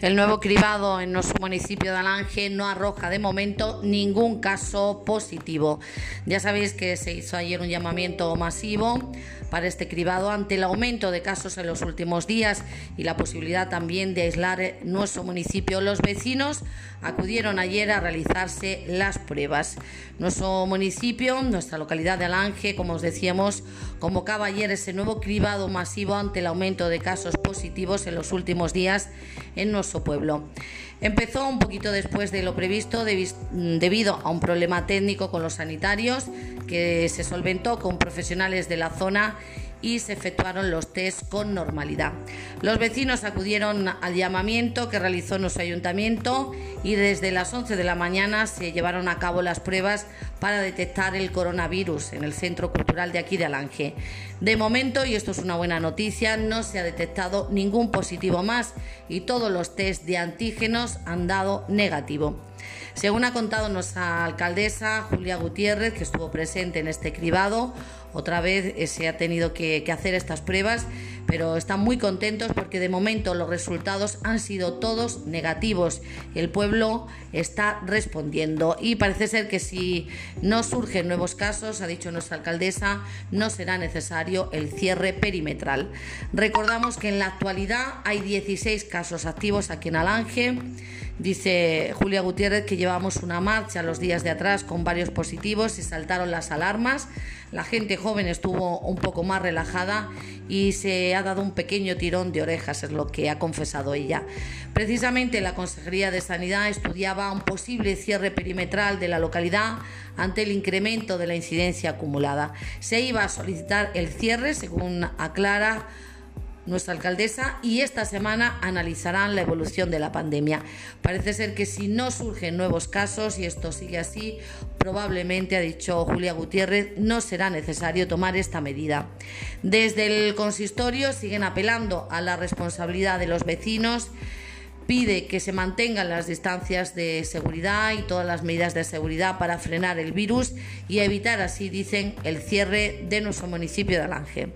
El nuevo cribado en nuestro municipio de Alange no arroja de momento ningún caso positivo. Ya sabéis que se hizo ayer un llamamiento masivo para este cribado ante el aumento de casos en los últimos días y la posibilidad también de aislar nuestro municipio. Los vecinos acudieron ayer a realizarse las pruebas. Nuestro municipio, nuestra localidad de Alange, como os decíamos, convocaba ayer ese nuevo cribado masivo ante el aumento de casos positivos en los últimos días en nuestro pueblo. Empezó un poquito después de lo previsto debido a un problema técnico con los sanitarios que se solventó con profesionales de la zona y se efectuaron los test con normalidad. Los vecinos acudieron al llamamiento que realizó nuestro ayuntamiento y desde las 11 de la mañana se llevaron a cabo las pruebas para detectar el coronavirus en el Centro Cultural de aquí de Alange. De momento, y esto es una buena noticia, no se ha detectado ningún positivo más y todos los de antígenos han dado negativo. Según ha contado nuestra alcaldesa Julia Gutiérrez, que estuvo presente en este cribado, otra vez eh, se ha tenido que, hacer estas pruebas, pero están muy contentos porque de momento los resultados han sido todos negativos. El pueblo está respondiendo y parece ser que si no surgen nuevos casos, ha dicho nuestra alcaldesa, no será necesario el cierre perimetral. Recordamos que en la actualidad hay 16 casos activos aquí en Alange. Dice Julia Gutiérrez que llevamos una marcha los días de atrás con varios positivos y saltaron las alarmas. La gente joven estuvo un poco más relajada y se ha dado un pequeño tirón de orejas, es lo que ha confesado ella. Precisamente la Consejería de Sanidad estudiaba un posible cierre perimetral de la localidad ante el incremento de la incidencia acumulada. Se iba a solicitar el cierre, según aclara nuestra alcaldesa y esta semana analizarán la evolución de la pandemia. Parece ser que si no surgen nuevos casos y esto sigue así, probablemente, ha dicho Julia Gutiérrez, no será necesario tomar esta medida. Desde el consistorio siguen apelando a la responsabilidad de los vecinos pide que se mantengan las distancias de seguridad y todas las medidas de seguridad para frenar el virus y evitar así, dicen, el cierre de nuestro municipio de Alange.